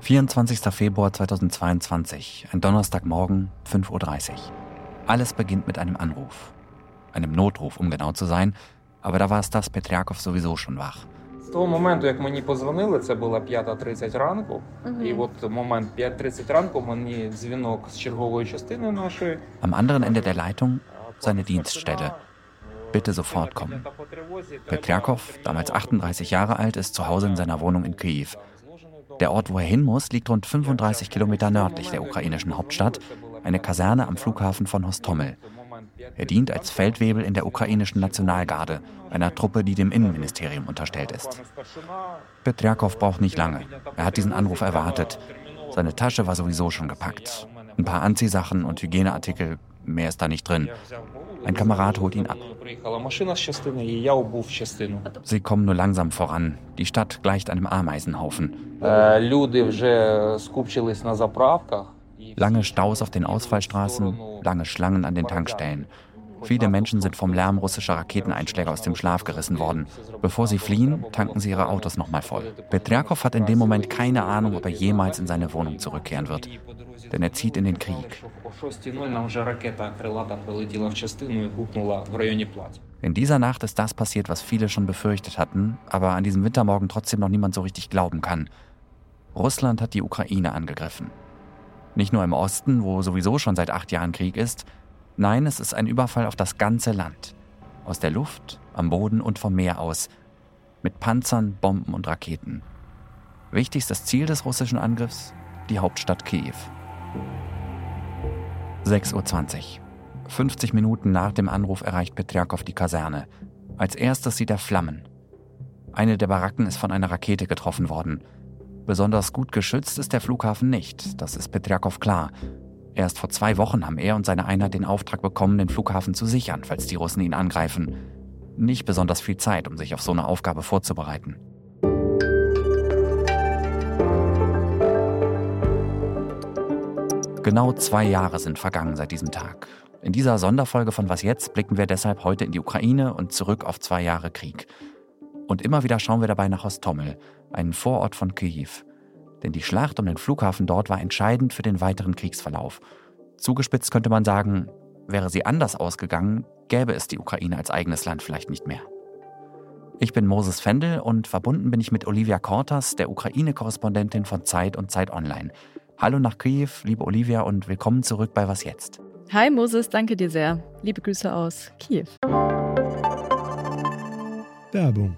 24. Februar 2022, ein Donnerstagmorgen, 5.30 Uhr. Alles beginnt mit einem Anruf. Einem Notruf, um genau zu sein, aber da war Stas Petriakov sowieso schon wach. З того моменту, як мені позвонили, це була 5.30 ранку. І от момент 5.30 ранку мені дзвінок з чергової частини нашої. Am anderen Ende der Leitung seine Dienststelle. Bitte sofort kommen. Petriakov, damals 38 Jahre alt, ist zu Hause in seiner Wohnung in Kiew. Der Ort, wo er hin muss, liegt rund 35 Kilometer nördlich der ukrainischen Hauptstadt, eine Kaserne am Flughafen von Hostomel. Er dient als Feldwebel in der ukrainischen Nationalgarde, einer Truppe, die dem Innenministerium unterstellt ist. Petriakov braucht nicht lange. Er hat diesen Anruf erwartet. Seine Tasche war sowieso schon gepackt. Ein paar Anziehsachen und Hygieneartikel, mehr ist da nicht drin. Ein Kamerad holt ihn ab. Sie kommen nur langsam voran. Die Stadt gleicht einem Ameisenhaufen. Lange Staus auf den Ausfallstraßen, lange Schlangen an den Tankstellen. Viele Menschen sind vom Lärm russischer Raketeneinschläge aus dem Schlaf gerissen worden. Bevor sie fliehen, tanken sie ihre Autos nochmal voll. Petriakov hat in dem Moment keine Ahnung, ob er jemals in seine Wohnung zurückkehren wird. Denn er zieht in den Krieg. In dieser Nacht ist das passiert, was viele schon befürchtet hatten, aber an diesem Wintermorgen trotzdem noch niemand so richtig glauben kann. Russland hat die Ukraine angegriffen. Nicht nur im Osten, wo sowieso schon seit acht Jahren Krieg ist, nein, es ist ein Überfall auf das ganze Land. Aus der Luft, am Boden und vom Meer aus. Mit Panzern, Bomben und Raketen. Wichtigstes Ziel des russischen Angriffs? Die Hauptstadt Kiew. 6.20 Uhr. 50 Minuten nach dem Anruf erreicht Petriakov die Kaserne. Als erstes sieht er Flammen. Eine der Baracken ist von einer Rakete getroffen worden. Besonders gut geschützt ist der Flughafen nicht, das ist Petriakov klar. Erst vor zwei Wochen haben er und seine Einheit den Auftrag bekommen, den Flughafen zu sichern, falls die Russen ihn angreifen. Nicht besonders viel Zeit, um sich auf so eine Aufgabe vorzubereiten. Genau zwei Jahre sind vergangen seit diesem Tag. In dieser Sonderfolge von Was jetzt blicken wir deshalb heute in die Ukraine und zurück auf zwei Jahre Krieg. Und immer wieder schauen wir dabei nach Hostomel, einen Vorort von Kyiv. Denn die Schlacht um den Flughafen dort war entscheidend für den weiteren Kriegsverlauf. Zugespitzt könnte man sagen, wäre sie anders ausgegangen, gäbe es die Ukraine als eigenes Land vielleicht nicht mehr. Ich bin Moses Fendel und verbunden bin ich mit Olivia Kortas, der Ukraine-Korrespondentin von Zeit und Zeit Online. Hallo nach Kiew, liebe Olivia, und willkommen zurück bei Was Jetzt. Hi Moses, danke dir sehr. Liebe Grüße aus Kiew. Werbung.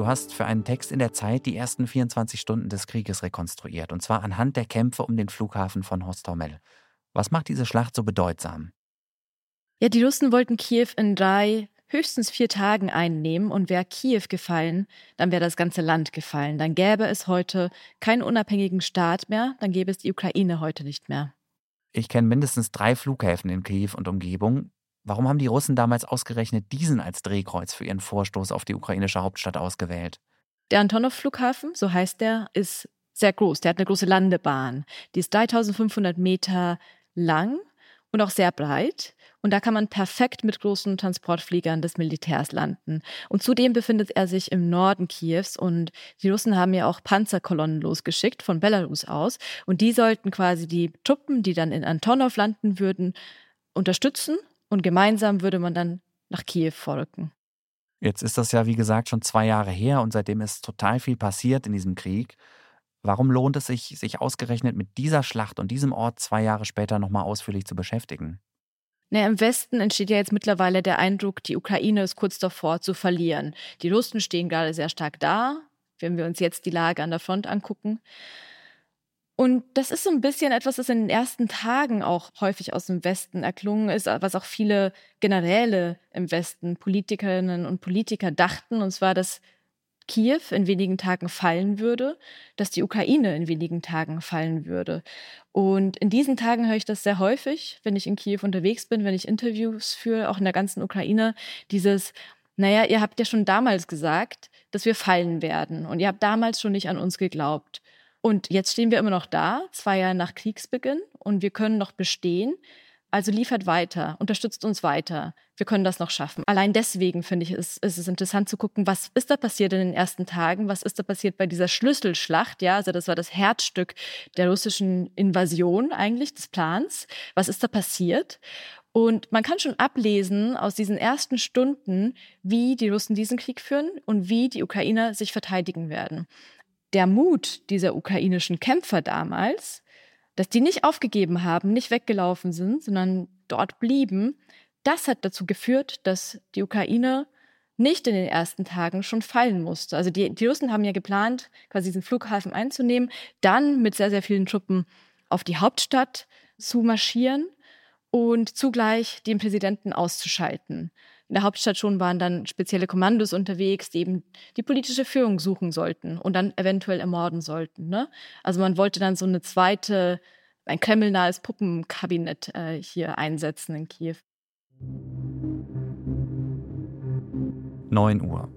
Du hast für einen Text in der Zeit die ersten 24 Stunden des Krieges rekonstruiert, und zwar anhand der Kämpfe um den Flughafen von Hostomel. Was macht diese Schlacht so bedeutsam? Ja, die Russen wollten Kiew in drei, höchstens vier Tagen einnehmen und wäre Kiew gefallen, dann wäre das ganze Land gefallen. Dann gäbe es heute keinen unabhängigen Staat mehr, dann gäbe es die Ukraine heute nicht mehr. Ich kenne mindestens drei Flughäfen in Kiew und Umgebung. Warum haben die Russen damals ausgerechnet diesen als Drehkreuz für ihren Vorstoß auf die ukrainische Hauptstadt ausgewählt? Der Antonov-Flughafen, so heißt der, ist sehr groß. Der hat eine große Landebahn. Die ist 3500 Meter lang und auch sehr breit. Und da kann man perfekt mit großen Transportfliegern des Militärs landen. Und zudem befindet er sich im Norden Kiews und die Russen haben ja auch Panzerkolonnen losgeschickt von Belarus aus. Und die sollten quasi die Truppen, die dann in Antonov landen würden, unterstützen und gemeinsam würde man dann nach Kiew folgen. Jetzt ist das ja, wie gesagt, schon zwei Jahre her und seitdem ist total viel passiert in diesem Krieg. Warum lohnt es sich, sich ausgerechnet mit dieser Schlacht und diesem Ort zwei Jahre später nochmal ausführlich zu beschäftigen? Naja, Im Westen entsteht ja jetzt mittlerweile der Eindruck, die Ukraine ist kurz davor zu verlieren. Die Russen stehen gerade sehr stark da, wenn wir uns jetzt die Lage an der Front angucken. Und das ist so ein bisschen etwas, das in den ersten Tagen auch häufig aus dem Westen erklungen ist, was auch viele Generäle im Westen, Politikerinnen und Politiker dachten, und zwar, dass Kiew in wenigen Tagen fallen würde, dass die Ukraine in wenigen Tagen fallen würde. Und in diesen Tagen höre ich das sehr häufig, wenn ich in Kiew unterwegs bin, wenn ich Interviews führe, auch in der ganzen Ukraine, dieses, naja, ihr habt ja schon damals gesagt, dass wir fallen werden und ihr habt damals schon nicht an uns geglaubt. Und jetzt stehen wir immer noch da, zwei Jahre nach Kriegsbeginn und wir können noch bestehen. Also liefert weiter, unterstützt uns weiter. Wir können das noch schaffen. Allein deswegen finde ich, ist, ist, es interessant zu gucken, was ist da passiert in den ersten Tagen? Was ist da passiert bei dieser Schlüsselschlacht? Ja, also das war das Herzstück der russischen Invasion eigentlich, des Plans. Was ist da passiert? Und man kann schon ablesen aus diesen ersten Stunden, wie die Russen diesen Krieg führen und wie die Ukrainer sich verteidigen werden. Der Mut dieser ukrainischen Kämpfer damals, dass die nicht aufgegeben haben, nicht weggelaufen sind, sondern dort blieben, das hat dazu geführt, dass die Ukraine nicht in den ersten Tagen schon fallen musste. Also die, die Russen haben ja geplant, quasi diesen Flughafen einzunehmen, dann mit sehr, sehr vielen Truppen auf die Hauptstadt zu marschieren und zugleich den Präsidenten auszuschalten. In der Hauptstadt schon waren dann spezielle Kommandos unterwegs, die eben die politische Führung suchen sollten und dann eventuell ermorden sollten. Ne? Also man wollte dann so eine zweite, ein kremlnahes Puppenkabinett äh, hier einsetzen in Kiew. 9 Uhr.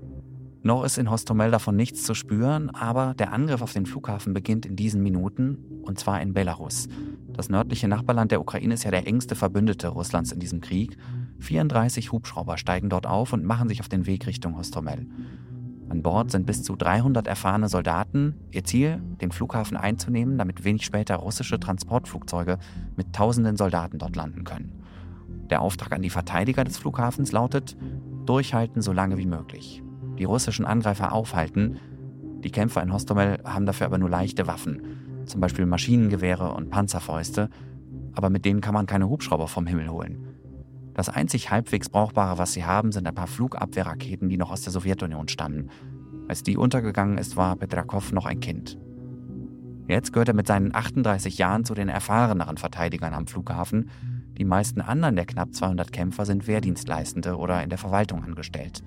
Noch ist in Hostomel davon nichts zu spüren, aber der Angriff auf den Flughafen beginnt in diesen Minuten, und zwar in Belarus. Das nördliche Nachbarland der Ukraine ist ja der engste Verbündete Russlands in diesem Krieg 34 Hubschrauber steigen dort auf und machen sich auf den Weg Richtung Hostomel. An Bord sind bis zu 300 erfahrene Soldaten. Ihr Ziel, den Flughafen einzunehmen, damit wenig später russische Transportflugzeuge mit tausenden Soldaten dort landen können. Der Auftrag an die Verteidiger des Flughafens lautet, durchhalten so lange wie möglich. Die russischen Angreifer aufhalten. Die Kämpfer in Hostomel haben dafür aber nur leichte Waffen, zum Beispiel Maschinengewehre und Panzerfäuste, aber mit denen kann man keine Hubschrauber vom Himmel holen. Das einzig halbwegs Brauchbare, was sie haben, sind ein paar Flugabwehrraketen, die noch aus der Sowjetunion stammen. Als die untergegangen ist, war Petrakov noch ein Kind. Jetzt gehört er mit seinen 38 Jahren zu den erfahreneren Verteidigern am Flughafen. Die meisten anderen der knapp 200 Kämpfer sind Wehrdienstleistende oder in der Verwaltung angestellt.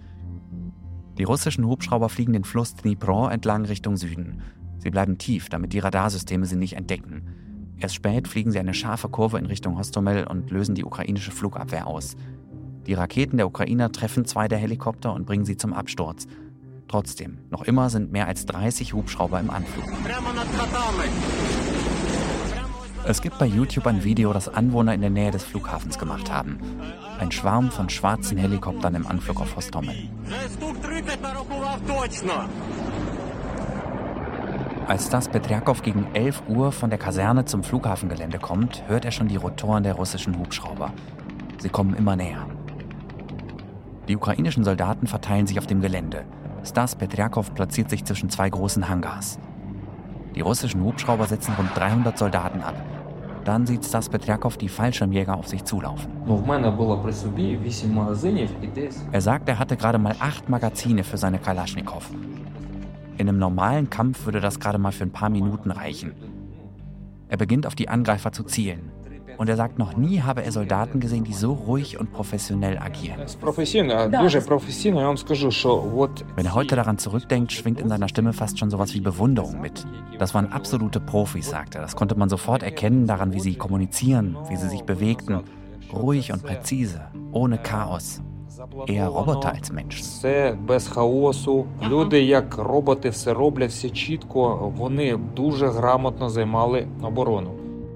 Die russischen Hubschrauber fliegen den Fluss Dnipro entlang Richtung Süden. Sie bleiben tief, damit die Radarsysteme sie nicht entdecken. Erst spät fliegen sie eine scharfe Kurve in Richtung Hostomel und lösen die ukrainische Flugabwehr aus. Die Raketen der Ukrainer treffen zwei der Helikopter und bringen sie zum Absturz. Trotzdem, noch immer sind mehr als 30 Hubschrauber im Anflug. Es gibt bei YouTube ein Video, das Anwohner in der Nähe des Flughafens gemacht haben. Ein Schwarm von schwarzen Helikoptern im Anflug auf Hostomel. Als das Petriakow gegen 11 Uhr von der Kaserne zum Flughafengelände kommt, hört er schon die Rotoren der russischen Hubschrauber. Sie kommen immer näher. Die ukrainischen Soldaten verteilen sich auf dem Gelände. Stas Petriakow platziert sich zwischen zwei großen Hangars. Die russischen Hubschrauber setzen rund 300 Soldaten ab. Dann sieht Stas Petriakow die Fallschirmjäger auf sich zulaufen. Er sagt, er hatte gerade mal acht Magazine für seine Kalaschnikow. In einem normalen Kampf würde das gerade mal für ein paar Minuten reichen. Er beginnt auf die Angreifer zu zielen. Und er sagt, noch nie habe er Soldaten gesehen, die so ruhig und professionell agieren. Wenn er heute daran zurückdenkt, schwingt in seiner Stimme fast schon sowas wie Bewunderung mit. Das waren absolute Profis, sagt er. Das konnte man sofort erkennen daran, wie sie kommunizieren, wie sie sich bewegten. Ruhig und präzise, ohne Chaos eher Roboter als Menschen.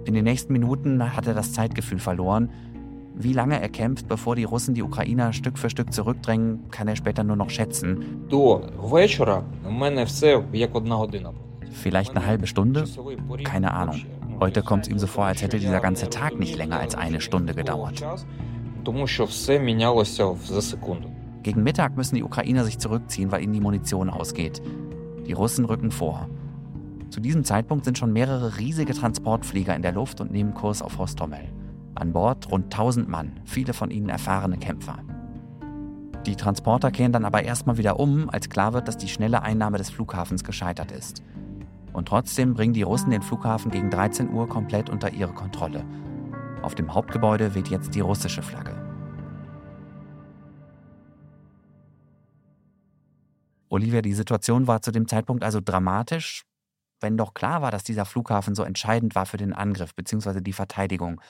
In den nächsten Minuten hat er das Zeitgefühl verloren. Wie lange er kämpft, bevor die Russen die Ukrainer Stück für Stück zurückdrängen, kann er später nur noch schätzen. Vielleicht eine halbe Stunde? Keine Ahnung. Heute kommt es ihm so vor, als hätte dieser ganze Tag nicht länger als eine Stunde gedauert. тому що все мінялося за секунду. Gegen Mittag müssen die Ukrainer sich zurückziehen, weil ihnen die Munition ausgeht. Die Russen rücken vor. Zu diesem Zeitpunkt sind schon mehrere riesige Transportflieger in der Luft und nehmen Kurs auf Hostomel. An Bord rund 1000 Mann, viele von ihnen erfahrene Kämpfer. Die Transporter kehren dann aber erstmal wieder um, als klar wird, dass die schnelle Einnahme des Flughafens gescheitert ist. Und trotzdem bringen die Russen den Flughafen gegen 13 Uhr komplett unter ihre Kontrolle. Auf dem Hauptgebäude weht jetzt die russische Flagge. Olivia, die Situation war zu dem Zeitpunkt also dramatisch, wenn doch klar war, dass dieser Flughafen so entscheidend war für den Angriff bzw. die Verteidigung.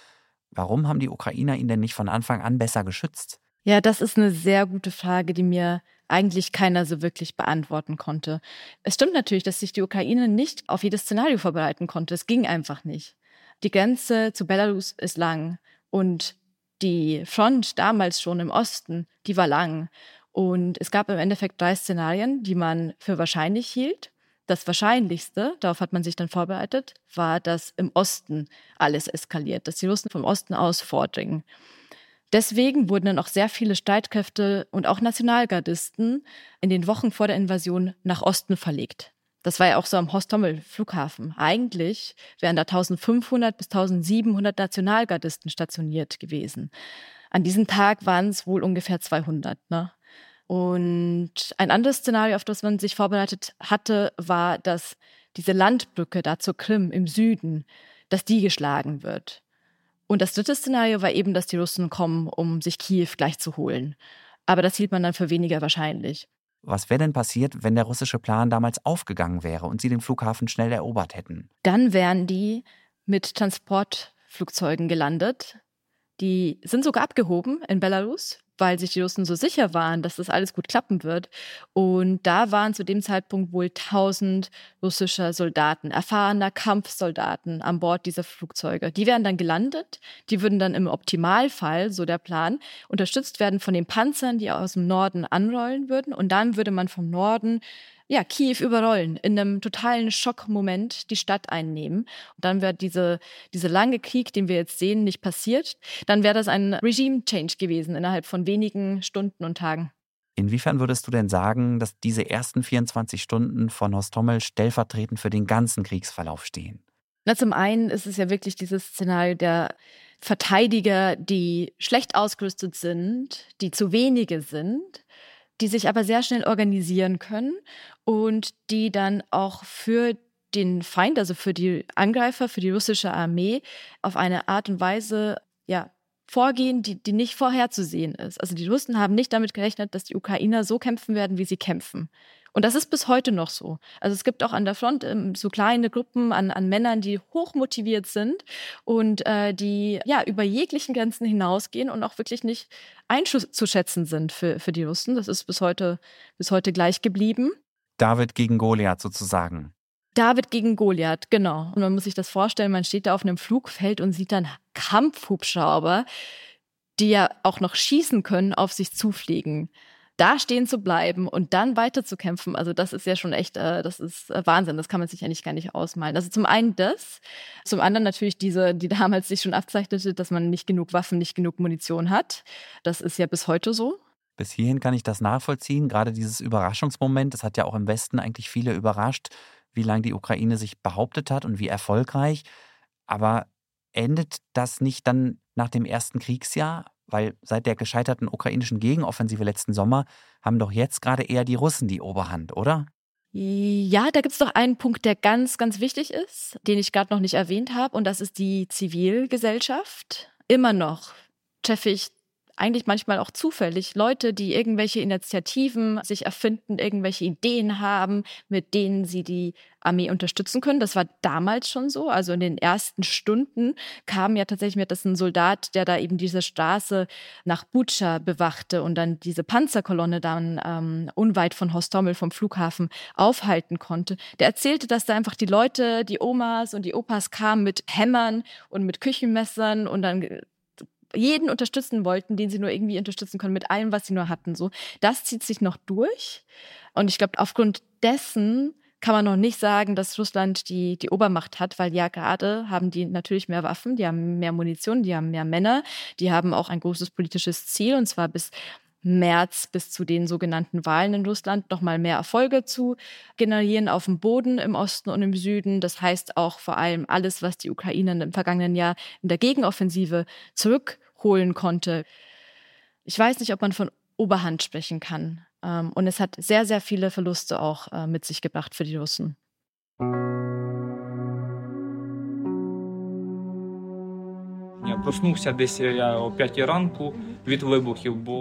Warum haben die Ukrainer ihn denn nicht von Anfang an besser geschützt? Ja, das ist eine sehr gute Frage, die mir eigentlich keiner so wirklich beantworten konnte. Es stimmt natürlich, dass sich die Ukraine nicht auf jedes Szenario vorbereiten konnte. Es ging einfach nicht. Die Grenze zu Belarus ist lang und die Front damals schon im Osten, die war lang. Und es gab im Endeffekt drei Szenarien, die man für wahrscheinlich hielt. Das Wahrscheinlichste, darauf hat man sich dann vorbereitet, war, dass im Osten alles eskaliert, dass die Russen vom Osten aus vordringen. Deswegen wurden dann auch sehr viele Streitkräfte und auch Nationalgardisten in den Wochen vor der Invasion nach Osten verlegt. Das war ja auch so am Hostomel-Flughafen. Eigentlich wären da 1500 bis 1700 Nationalgardisten stationiert gewesen. An diesem Tag waren es wohl ungefähr 200. Ne? Und ein anderes Szenario, auf das man sich vorbereitet hatte, war, dass diese Landbrücke da zur Krim im Süden, dass die geschlagen wird. Und das dritte Szenario war eben, dass die Russen kommen, um sich Kiew gleich zu holen. Aber das hielt man dann für weniger wahrscheinlich. Was wäre denn passiert, wenn der russische Plan damals aufgegangen wäre und sie den Flughafen schnell erobert hätten? Dann wären die mit Transportflugzeugen gelandet. Die sind sogar abgehoben in Belarus, weil sich die Russen so sicher waren, dass das alles gut klappen wird. Und da waren zu dem Zeitpunkt wohl 1000 russischer Soldaten, erfahrener Kampfsoldaten an Bord dieser Flugzeuge. Die wären dann gelandet, die würden dann im Optimalfall, so der Plan, unterstützt werden von den Panzern, die aus dem Norden anrollen würden. Und dann würde man vom Norden ja, Kiew überrollen, in einem totalen Schockmoment die Stadt einnehmen. Und dann wäre diese, diese lange Krieg, den wir jetzt sehen, nicht passiert. Dann wäre das ein Regime-Change gewesen innerhalb von wenigen Stunden und Tagen. Inwiefern würdest du denn sagen, dass diese ersten 24 Stunden von Hostomel stellvertretend für den ganzen Kriegsverlauf stehen? Na, zum einen ist es ja wirklich dieses Szenario der Verteidiger, die schlecht ausgerüstet sind, die zu wenige sind die sich aber sehr schnell organisieren können und die dann auch für den Feind, also für die Angreifer, für die russische Armee auf eine Art und Weise ja, vorgehen, die, die nicht vorherzusehen ist. Also die Russen haben nicht damit gerechnet, dass die Ukrainer so kämpfen werden, wie sie kämpfen. Und das ist bis heute noch so. Also es gibt auch an der Front ähm, so kleine Gruppen an, an Männern, die hochmotiviert sind und äh, die ja über jeglichen Grenzen hinausgehen und auch wirklich nicht einzuschätzen sind für, für die Russen. Das ist bis heute, bis heute gleich geblieben. David gegen Goliath sozusagen. David gegen Goliath, genau. Und man muss sich das vorstellen, man steht da auf einem Flugfeld und sieht dann Kampfhubschrauber, die ja auch noch schießen können, auf sich zufliegen da stehen zu bleiben und dann weiterzukämpfen, also das ist ja schon echt, äh, das ist äh, Wahnsinn. Das kann man sich eigentlich gar nicht ausmalen. Also zum einen das, zum anderen natürlich diese, die damals sich schon abzeichnete, dass man nicht genug Waffen, nicht genug Munition hat. Das ist ja bis heute so. Bis hierhin kann ich das nachvollziehen. Gerade dieses Überraschungsmoment, das hat ja auch im Westen eigentlich viele überrascht, wie lange die Ukraine sich behauptet hat und wie erfolgreich. Aber endet das nicht dann nach dem ersten Kriegsjahr? Weil seit der gescheiterten ukrainischen Gegenoffensive letzten Sommer haben doch jetzt gerade eher die Russen die Oberhand, oder? Ja, da gibt es doch einen Punkt, der ganz, ganz wichtig ist, den ich gerade noch nicht erwähnt habe, und das ist die Zivilgesellschaft. Immer noch treffe ich eigentlich manchmal auch zufällig Leute, die irgendwelche Initiativen sich erfinden, irgendwelche Ideen haben, mit denen sie die Armee unterstützen können. Das war damals schon so. Also in den ersten Stunden kam ja tatsächlich mir das ein Soldat, der da eben diese Straße nach Butscha bewachte und dann diese Panzerkolonne dann ähm, unweit von Hostomel vom Flughafen aufhalten konnte. Der erzählte, dass da einfach die Leute, die Omas und die Opas kamen mit Hämmern und mit Küchenmessern und dann jeden unterstützen wollten, den sie nur irgendwie unterstützen können, mit allem, was sie nur hatten. So, das zieht sich noch durch. Und ich glaube, aufgrund dessen kann man noch nicht sagen, dass Russland die, die Obermacht hat, weil ja gerade haben die natürlich mehr Waffen, die haben mehr Munition, die haben mehr Männer, die haben auch ein großes politisches Ziel, und zwar bis März bis zu den sogenannten Wahlen in Russland nochmal mehr Erfolge zu generieren auf dem Boden im Osten und im Süden. Das heißt auch vor allem alles, was die Ukraine im vergangenen Jahr in der Gegenoffensive zurückholen konnte. Ich weiß nicht, ob man von Oberhand sprechen kann. Ähm, und es hat sehr, sehr viele Verluste auch äh, mit sich gebracht für die Russen.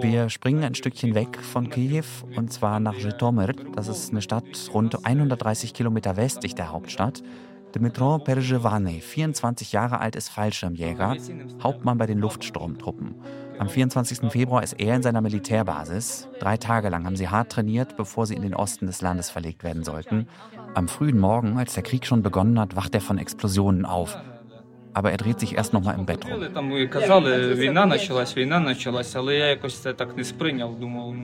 Wir springen ein Stückchen weg von Kiew und zwar nach Zhytomyr. Das ist eine Stadt rund 130 Kilometer westlich der Hauptstadt. Dmitro Perjevany, 24 Jahre alt, ist Fallschirmjäger, Hauptmann bei den Luftsturmtruppen. Am 24. Februar ist er in seiner Militärbasis. Drei Tage lang haben sie hart trainiert, bevor sie in den Osten des Landes verlegt werden sollten. Am frühen Morgen, als der Krieg schon begonnen hat, wacht er von Explosionen auf. Aber er dreht sich erst noch mal im Bett rum.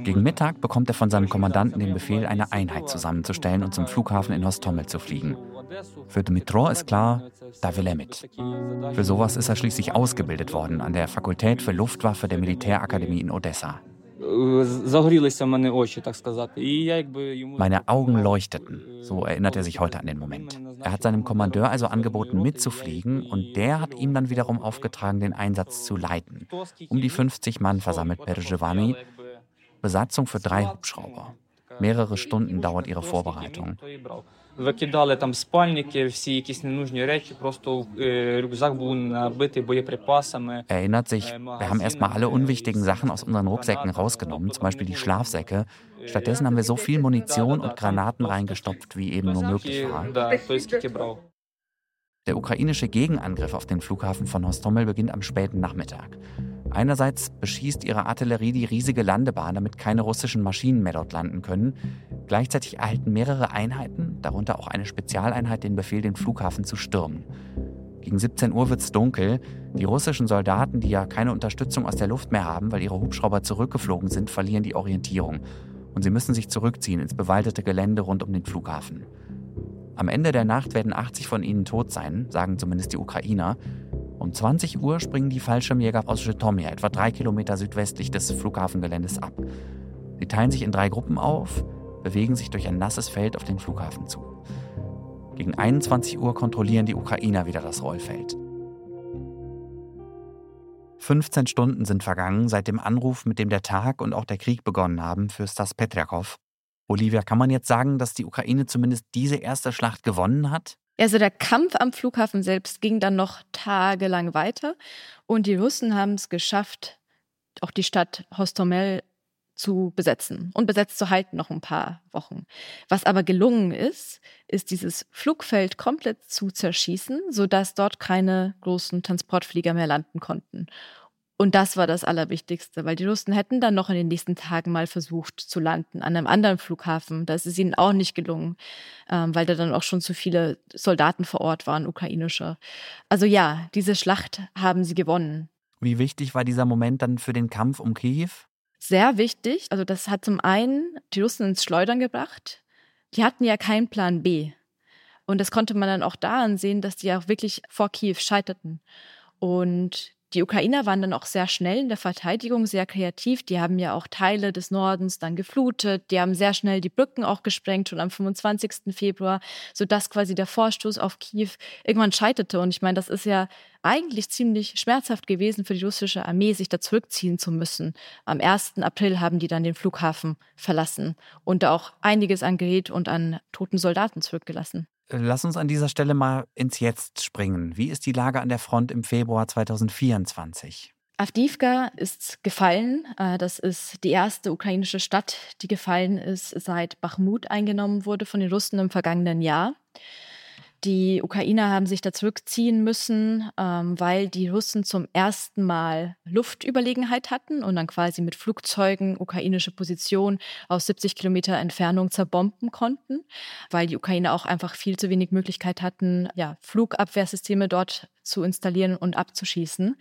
Gegen Mittag bekommt er von seinem Kommandanten den Befehl, eine Einheit zusammenzustellen und zum Flughafen in Hostomel zu fliegen. Für Dmitro ist klar, da will er mit. Für sowas ist er schließlich ausgebildet worden an der Fakultät für Luftwaffe der Militärakademie in Odessa. Meine Augen leuchteten, so erinnert er sich heute an den Moment. Er hat seinem Kommandeur also angeboten, mitzufliegen und der hat ihm dann wiederum aufgetragen, den Einsatz zu leiten. Um die 50 Mann versammelt Perjevani, Besatzung für drei Hubschrauber. Mehrere Stunden dauert ihre Vorbereitung викидали там спальники, всі якісь ненужні речі, просто рюкзак був набитий боєприпасами. Erinnert sich, wir haben erstmal alle unwichtigen Sachen aus unseren Rucksäcken rausgenommen, zum Beispiel die Schlafsäcke. Stattdessen haben wir so viel Munition und Granaten reingestopft, wie eben nur möglich war. Der ukrainische Gegenangriff auf den Flughafen von Hostomel beginnt am späten Nachmittag. Einerseits beschießt ihre Artillerie die riesige Landebahn, damit keine russischen Maschinen mehr dort landen können. Gleichzeitig erhalten mehrere Einheiten, darunter auch eine Spezialeinheit, den Befehl, den Flughafen zu stürmen. Gegen 17 Uhr wird es dunkel. Die russischen Soldaten, die ja keine Unterstützung aus der Luft mehr haben, weil ihre Hubschrauber zurückgeflogen sind, verlieren die Orientierung. Und sie müssen sich zurückziehen ins bewaldete Gelände rund um den Flughafen. Am Ende der Nacht werden 80 von ihnen tot sein, sagen zumindest die Ukrainer. Um 20 Uhr springen die Fallschirmjäger aus Zhytomyr, etwa drei Kilometer südwestlich des Flughafengeländes, ab. Sie teilen sich in drei Gruppen auf, bewegen sich durch ein nasses Feld auf den Flughafen zu. Gegen 21 Uhr kontrollieren die Ukrainer wieder das Rollfeld. 15 Stunden sind vergangen seit dem Anruf, mit dem der Tag und auch der Krieg begonnen haben für Stas Petriakov, Olivia, kann man jetzt sagen, dass die Ukraine zumindest diese erste Schlacht gewonnen hat? Also der Kampf am Flughafen selbst ging dann noch tagelang weiter und die Russen haben es geschafft, auch die Stadt Hostomel zu besetzen und besetzt zu halten noch ein paar Wochen. Was aber gelungen ist, ist dieses Flugfeld komplett zu zerschießen, sodass dort keine großen Transportflieger mehr landen konnten. Und das war das Allerwichtigste, weil die Russen hätten dann noch in den nächsten Tagen mal versucht zu landen an einem anderen Flughafen. Das ist ihnen auch nicht gelungen, ähm, weil da dann auch schon zu viele Soldaten vor Ort waren, ukrainische. Also ja, diese Schlacht haben sie gewonnen. Wie wichtig war dieser Moment dann für den Kampf um Kiew? Sehr wichtig. Also das hat zum einen die Russen ins Schleudern gebracht. Die hatten ja keinen Plan B. Und das konnte man dann auch daran sehen, dass die auch wirklich vor Kiew scheiterten. Und die Ukrainer waren dann auch sehr schnell in der Verteidigung, sehr kreativ. Die haben ja auch Teile des Nordens dann geflutet. Die haben sehr schnell die Brücken auch gesprengt, schon am 25. Februar, sodass quasi der Vorstoß auf Kiew irgendwann scheiterte. Und ich meine, das ist ja eigentlich ziemlich schmerzhaft gewesen für die russische Armee, sich da zurückziehen zu müssen. Am 1. April haben die dann den Flughafen verlassen und auch einiges an Gerät und an toten Soldaten zurückgelassen. Lass uns an dieser Stelle mal ins Jetzt springen. Wie ist die Lage an der Front im Februar 2024? Avdivka ist gefallen. Äh, das ist die erste ukrainische Stadt, die gefallen ist, seit Bachmut eingenommen wurde von den Russen im vergangenen Jahr. Die Ukrainer haben sich da zurückziehen müssen, ähm, weil die Russen zum ersten Mal Luftüberlegenheit hatten und dann quasi mit Flugzeugen ukrainische Positionen aus 70 Kilometer Entfernung zerbomben konnten, weil die Ukrainer auch einfach viel zu wenig Möglichkeit hatten, ja, Flugabwehrsysteme dort zu installieren und abzuschießen.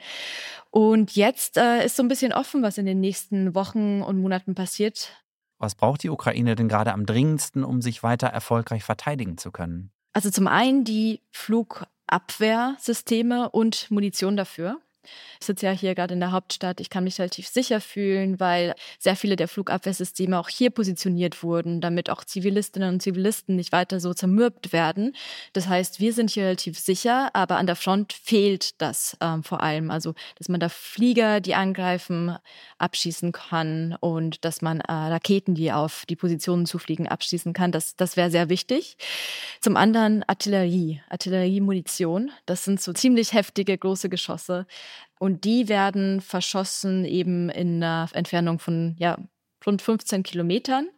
Und jetzt äh, ist so ein bisschen offen, was in den nächsten Wochen und Monaten passiert. Was braucht die Ukraine denn gerade am dringendsten, um sich weiter erfolgreich verteidigen zu können? Also zum einen die Flugabwehrsysteme und Munition dafür. Ich sitze ja hier gerade in der Hauptstadt. Ich kann mich relativ sicher fühlen, weil sehr viele der Flugabwehrsysteme auch hier positioniert wurden, damit auch Zivilistinnen und Zivilisten nicht weiter so zermürbt werden. Das heißt, wir sind hier relativ sicher, aber an der Front fehlt das ähm, vor allem. Also, dass man da Flieger, die angreifen, abschießen kann und dass man äh, Raketen, die auf die Positionen zufliegen, abschießen kann. Das, das wäre sehr wichtig. Zum anderen Artillerie, Artilleriemunition. Das sind so ziemlich heftige, große Geschosse Und die werden verschossen eben in einer Entfernung von ja, rund 15 Kilometern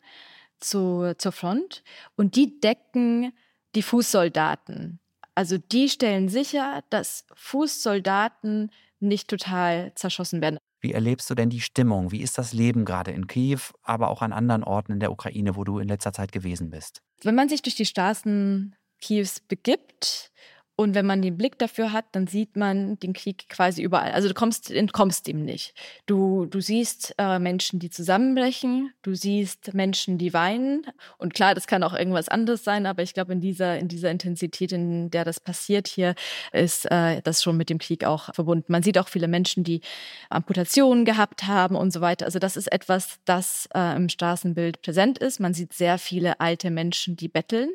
zu, zur Front. Und die decken die Fußsoldaten. Also die stellen sicher, dass Fußsoldaten nicht total zerschossen werden. Wie erlebst du denn die Stimmung? Wie ist das Leben gerade in Kiew, aber auch an anderen Orten in der Ukraine, wo du in letzter Zeit gewesen bist? Wenn man sich durch die Straßen Kiews begibt und wenn man den Blick dafür hat, dann sieht man den Krieg quasi überall. Also du kommst, entkommst ihm nicht. Du, du siehst äh, Menschen, die zusammenbrechen, du siehst Menschen, die weinen. Und klar, das kann auch irgendwas anderes sein, aber ich glaube, in dieser, in dieser Intensität, in der das passiert hier, ist äh, das schon mit dem Krieg auch verbunden. Man sieht auch viele Menschen, die Amputationen gehabt haben und so weiter. Also das ist etwas, das äh, im Straßenbild präsent ist. Man sieht sehr viele alte Menschen, die betteln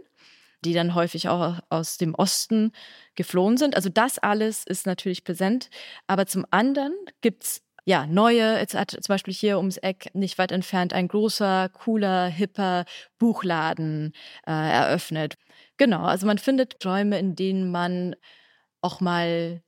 die dann häufig auch aus dem Osten geflohen sind. Also das alles ist natürlich präsent. Aber zum anderen gibt's ja, neue, jetzt hat zum Beispiel hier ums Eck nicht weit entfernt ein großer, cooler, hipper Buchladen äh, eröffnet. Genau, also man findet Räume, in denen man auch mal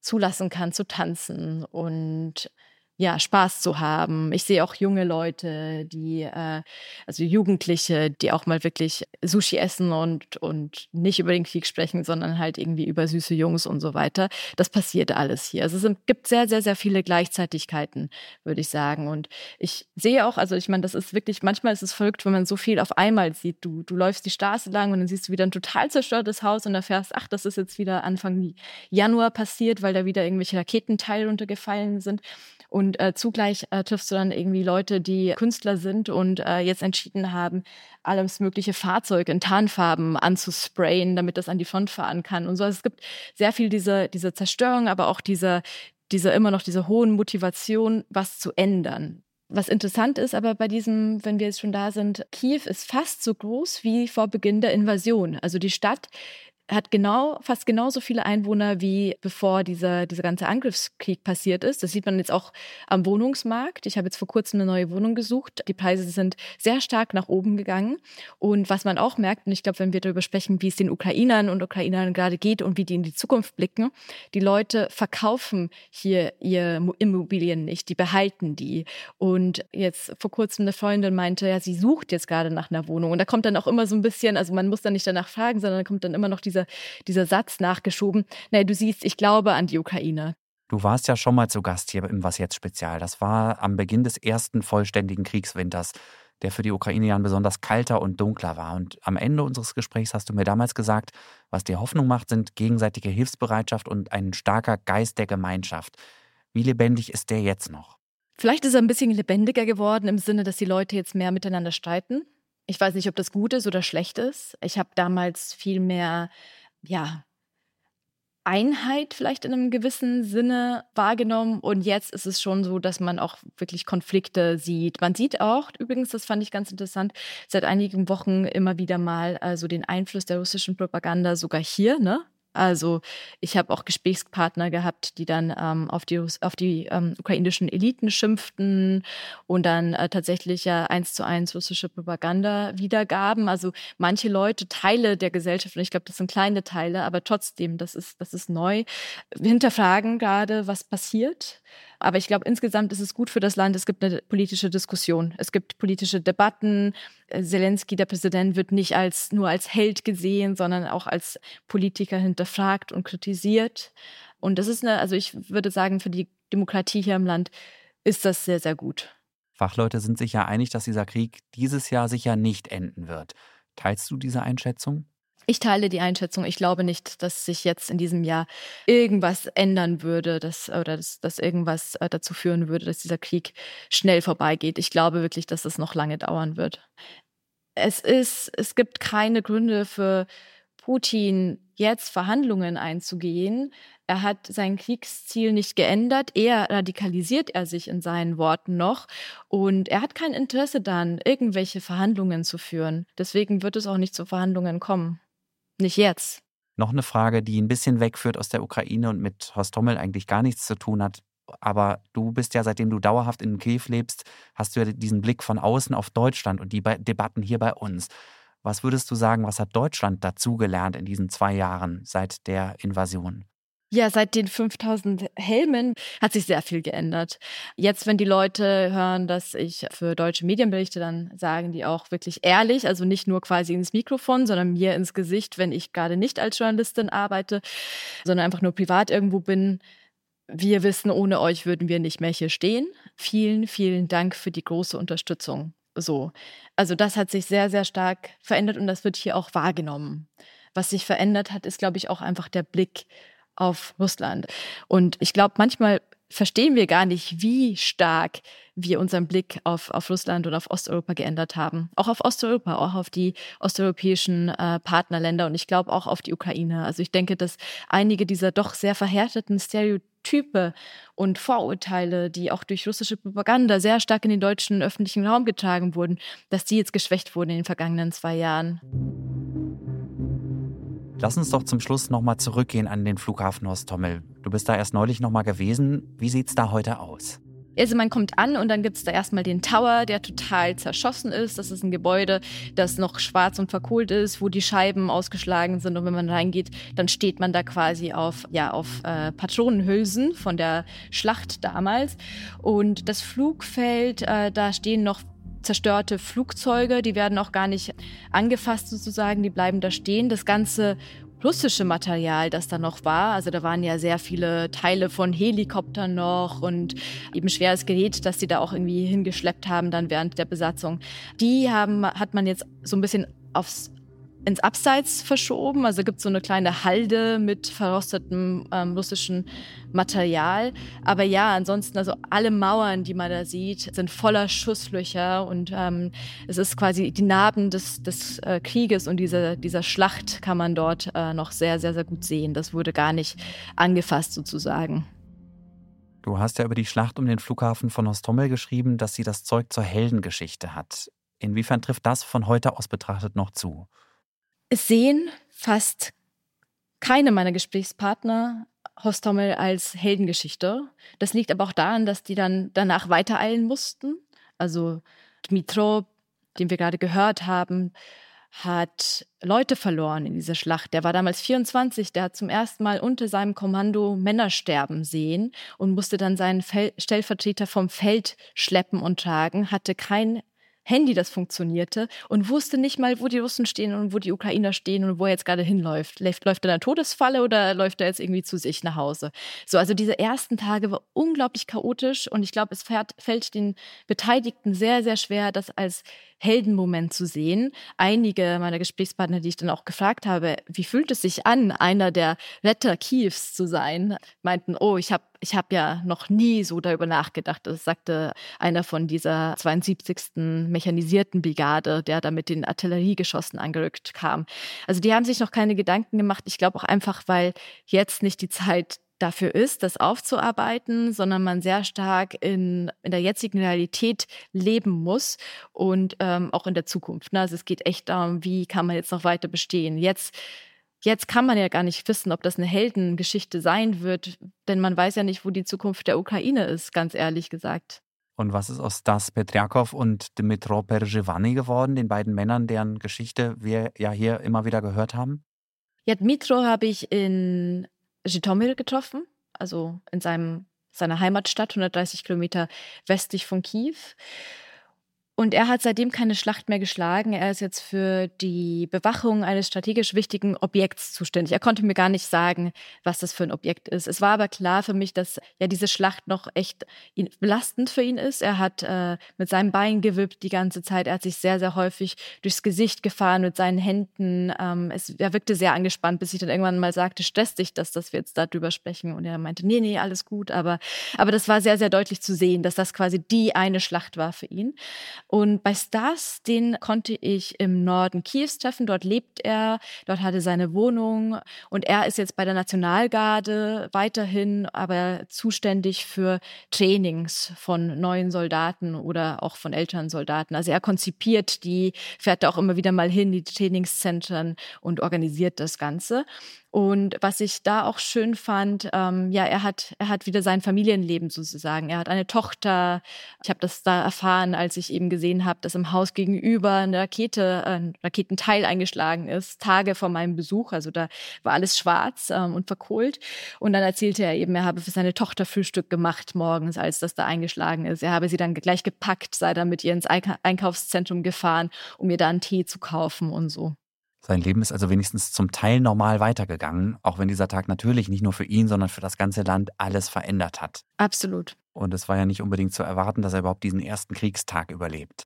zulassen kann zu tanzen und ja, Spaß zu haben. Ich sehe auch junge Leute, die, äh, also Jugendliche, die auch mal wirklich Sushi essen und, und nicht über den Krieg sprechen, sondern halt irgendwie über süße Jungs und so weiter. Das passiert alles hier. Also es gibt sehr, sehr, sehr viele Gleichzeitigkeiten, würde ich sagen. Und ich sehe auch, also ich meine, das ist wirklich, manchmal ist es verrückt, wenn man so viel auf einmal sieht. Du, du läufst die Straße lang und dann siehst du wieder ein total zerstörtes Haus und erfährst, ach, das ist jetzt wieder Anfang Januar passiert, weil da wieder irgendwelche Raketenteile runtergefallen sind. Und äh, zugleich äh, triffst du dann irgendwie Leute, die Künstler sind und äh, jetzt entschieden haben, alles mögliche Fahrzeug in Tarnfarben anzusprayen, damit das an die Front fahren kann. Und so. Also es gibt sehr viel diese, diese Zerstörung, aber auch diese, diese immer noch diese hohen Motivation, was zu ändern. Was interessant ist aber bei diesem, wenn wir jetzt schon da sind, Kiew ist fast so groß wie vor Beginn der Invasion. Also die Stadt hat genau, fast genauso viele Einwohner wie bevor dieser, dieser ganze Angriffskrieg passiert ist. Das sieht man jetzt auch am Wohnungsmarkt. Ich habe jetzt vor kurzem eine neue Wohnung gesucht. Die Preise sind sehr stark nach oben gegangen. Und was man auch merkt, und ich glaube, wenn wir darüber sprechen, wie es den Ukrainern und Ukrainern gerade geht und wie die in die Zukunft blicken, die Leute verkaufen hier ihr Immobilien nicht, die behalten die. Und jetzt vor kurzem eine Freundin meinte, ja, sie sucht jetzt gerade nach einer Wohnung. Und da kommt dann auch immer so ein bisschen, also man muss dann nicht danach fragen, sondern kommt dann immer noch dieser dieser, dieser Satz nachgeschoben. Nee, du siehst, ich glaube an die Ukraine. Du warst ja schon mal zu Gast hier im Was jetzt Spezial. Das war am Beginn des ersten vollständigen Kriegswinters, der für die Ukraine ja ein besonders kalter und dunkler war. Und am Ende unseres Gesprächs hast du mir damals gesagt, was dir Hoffnung macht, sind gegenseitige Hilfsbereitschaft und ein starker Geist der Gemeinschaft. Wie lebendig ist der jetzt noch? Vielleicht ist er ein bisschen lebendiger geworden im Sinne, dass die Leute jetzt mehr miteinander streiten. Ich weiß nicht, ob das gut ist oder schlecht ist. Ich habe damals viel mehr, ja, Einheit vielleicht in einem gewissen Sinne wahrgenommen. Und jetzt ist es schon so, dass man auch wirklich Konflikte sieht. Man sieht auch, übrigens, das fand ich ganz interessant, seit einigen Wochen immer wieder mal also den Einfluss der russischen Propaganda sogar hier, ne? Also ich habe auch Gesprächspartner gehabt, die dann ähm, auf die, auf die ähm, ukrainischen Eliten schimpften und dann äh, tatsächlich ja eins zu eins russische Propaganda wiedergaben. Also manche Leute, Teile der Gesellschaft, und ich glaube, das sind kleine Teile, aber trotzdem, das ist, das ist neu, hinterfragen gerade, was passiert. Aber ich glaube, insgesamt ist es gut für das Land. Es gibt eine politische Diskussion. Es gibt politische Debatten. Zelensky, der Präsident, wird nicht als, nur als Held gesehen, sondern auch als Politiker hinterfragt und kritisiert. Und das ist eine, also ich würde sagen, für die Demokratie hier im Land ist das sehr, sehr gut. Fachleute sind sich ja einig, dass dieser Krieg dieses Jahr sicher nicht enden wird. Teilst du diese Einschätzung? Ich teile die Einschätzung. Ich glaube nicht, dass sich jetzt in diesem Jahr irgendwas ändern würde, dass, oder dass, dass irgendwas äh, dazu führen würde, dass dieser Krieg schnell vorbeigeht. Ich glaube wirklich, dass es noch lange dauern wird. Es ist, es gibt keine Gründe für Putin, jetzt Verhandlungen einzugehen. Er hat sein Kriegsziel nicht geändert. Eher radikalisiert er sich in seinen Worten noch. Und er hat kein Interesse daran, irgendwelche Verhandlungen zu führen. Deswegen wird es auch nicht zu Verhandlungen kommen. Nicht jetzt. Noch eine Frage, die ein bisschen wegführt aus der Ukraine und mit Horst Hommel eigentlich gar nichts zu tun hat. Aber du bist ja, seitdem du dauerhaft in Kiew lebst, hast du ja diesen Blick von außen auf Deutschland und die Debatten hier bei uns. Was würdest du sagen, was hat Deutschland dazugelernt in diesen zwei Jahren seit der Invasion? Ja, seit den 5000 Helmen hat sich sehr viel geändert. Jetzt, wenn die Leute hören, dass ich für deutsche Medien berichte, dann sagen die auch wirklich ehrlich, also nicht nur quasi ins Mikrofon, sondern mir ins Gesicht, wenn ich gerade nicht als Journalistin arbeite, sondern einfach nur privat irgendwo bin. Wir wissen, ohne euch würden wir nicht mehr hier stehen. Vielen, vielen Dank für die große Unterstützung. So. Also das hat sich sehr, sehr stark verändert und das wird hier auch wahrgenommen. Was sich verändert hat, ist, glaube ich, auch einfach der Blick auf Russland. Und ich glaube, manchmal verstehen wir gar nicht, wie stark wir unseren Blick auf, auf Russland und auf Osteuropa geändert haben. Auch auf Osteuropa, auch auf die osteuropäischen äh, Partnerländer und ich glaube auch auf die Ukraine. Also ich denke, dass einige dieser doch sehr verhärteten Stereotype und Vorurteile, die auch durch russische Propaganda sehr stark in den deutschen öffentlichen Raum getragen wurden, dass die jetzt geschwächt wurden in den vergangenen zwei Jahren. Lass uns doch zum Schluss nochmal zurückgehen an den Flughafen Hostomel. Du bist da erst neulich nochmal gewesen. Wie sieht's da heute aus? Also man kommt an und dann gibt es da erstmal den Tower, der total zerschossen ist. Das ist ein Gebäude, das noch schwarz und verkohlt ist, wo die Scheiben ausgeschlagen sind. Und wenn man reingeht, dann steht man da quasi auf, ja, auf äh, Patronenhülsen von der Schlacht damals. Und das Flugfeld, äh, da stehen noch zerstörte Flugzeuge, die werden auch gar nicht angefasst sozusagen, die bleiben da stehen. Das ganze russische Material, das da noch war. Also da waren ja sehr viele Teile von Helikoptern noch und eben schweres Gerät, das sie da auch irgendwie hingeschleppt haben dann während der Besatzung. Die haben, hat man jetzt so ein bisschen aufs ins Abseits verschoben. Also gibt es so eine kleine Halde mit verrostetem ähm, russischen Material. Aber ja, ansonsten, also alle Mauern, die man da sieht, sind voller Schusslöcher und ähm, es ist quasi die Narben des, des äh, Krieges und diese, dieser Schlacht kann man dort äh, noch sehr, sehr, sehr gut sehen. Das wurde gar nicht angefasst sozusagen. Du hast ja über die Schlacht um den Flughafen von Ostomel geschrieben, dass sie das Zeug zur Heldengeschichte hat. Inwiefern trifft das von heute aus betrachtet noch zu? Es sehen fast keine meiner Gesprächspartner Hostomel als Heldengeschichte. Das liegt aber auch daran, dass die dann danach weitereilen mussten. Also Dmitro, den wir gerade gehört haben, hat Leute verloren in dieser Schlacht. Der war damals 24, der hat zum ersten Mal unter seinem Kommando Männer sterben sehen und musste dann seinen Fel Stellvertreter vom Feld schleppen und tragen, hatte kein Handy, das funktionierte und wusste nicht mal, wo die Russen stehen und wo die Ukrainer stehen und wo er jetzt gerade hinläuft. Läuft, läuft er in der Todesfalle oder läuft er jetzt irgendwie zu sich nach Hause? So, also diese ersten Tage war unglaublich chaotisch und ich glaube, es fährt, fällt den Beteiligten sehr, sehr schwer, das als Heldenmoment zu sehen. Einige meiner Gesprächspartner, die ich dann auch gefragt habe, wie fühlt es sich an, einer der Retter Kievs zu sein, meinten, oh, ich habe ich hab ja noch nie so darüber nachgedacht. Das sagte einer von dieser 72. mechanisierten Brigade, der da mit den Artilleriegeschossen angerückt kam. Also die haben sich noch keine Gedanken gemacht. Ich glaube auch einfach, weil jetzt nicht die Zeit dafür ist, das aufzuarbeiten, sondern man sehr stark in, in der jetzigen Realität leben muss und ähm, auch in der Zukunft. Ne? Also es geht echt darum, wie kann man jetzt noch weiter bestehen. Jetzt Jetzt kann man ja gar nicht wissen, ob das eine Heldengeschichte sein wird, denn man weiß ja nicht, wo die Zukunft der Ukraine ist, ganz ehrlich gesagt. Und was ist aus Das Petriakov und Dmitro Perjevani geworden, den beiden Männern, deren Geschichte wir ja hier immer wieder gehört haben? Ja, Dmitro habe ich in Jitomir getroffen, also in seinem, seiner Heimatstadt, 130 Kilometer westlich von Kiew. Und er hat seitdem keine Schlacht mehr geschlagen. Er ist jetzt für die Bewachung eines strategisch wichtigen Objekts zuständig. Er konnte mir gar nicht sagen, was das für ein Objekt ist. Es war aber klar für mich, dass ja diese Schlacht noch echt belastend für ihn ist. Er hat äh, mit seinem Bein gewippt die ganze Zeit. Er hat sich sehr, sehr häufig durchs Gesicht gefahren mit seinen Händen. Ähm, es, er wirkte sehr angespannt, bis ich dann irgendwann mal sagte, stresst dich das, dass wir jetzt darüber sprechen. Und er meinte, nee, nee, alles gut. Aber, aber das war sehr, sehr deutlich zu sehen, dass das quasi die eine Schlacht war für ihn. Und bei Stas, den konnte ich im Norden Kiews treffen. Dort lebt er, dort hatte seine Wohnung und er ist jetzt bei der Nationalgarde weiterhin aber zuständig für Trainings von neuen Soldaten oder auch von älteren Soldaten. Also er konzipiert die, fährt da auch immer wieder mal hin, die Trainingszentren und organisiert das Ganze. Und was ich da auch schön fand, ähm, ja, er hat, er hat wieder sein Familienleben sozusagen. Er hat eine Tochter. Ich habe das da erfahren, als ich eben gesehen habe, dass im Haus gegenüber eine Rakete, ein Raketenteil eingeschlagen ist, Tage vor meinem Besuch. Also da war alles schwarz ähm, und verkohlt. Und dann erzählte er eben, er habe für seine Tochter Frühstück gemacht morgens, als das da eingeschlagen ist. Er habe sie dann gleich gepackt, sei dann mit ihr ins Einkaufszentrum gefahren, um ihr da einen Tee zu kaufen und so. Sein Leben ist also wenigstens zum Teil normal weitergegangen, auch wenn dieser Tag natürlich nicht nur für ihn, sondern für das ganze Land alles verändert hat. Absolut. Und es war ja nicht unbedingt zu erwarten, dass er überhaupt diesen ersten Kriegstag überlebt.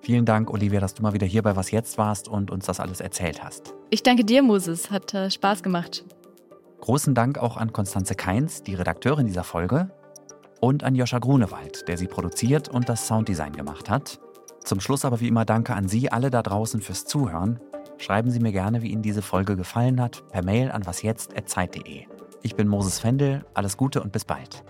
Vielen Dank, Olivia, dass du mal wieder hier bei Was Jetzt warst und uns das alles erzählt hast. Ich danke dir, Moses. Hat äh, Spaß gemacht. Großen Dank auch an Konstanze Keins, die Redakteurin dieser Folge, und an Joscha Grunewald, der sie produziert und das Sounddesign gemacht hat. Zum Schluss aber wie immer danke an Sie alle da draußen fürs Zuhören. Schreiben Sie mir gerne, wie Ihnen diese Folge gefallen hat, per Mail an wasjetzt.zeit.de. Ich bin Moses Fendel, alles Gute und bis bald.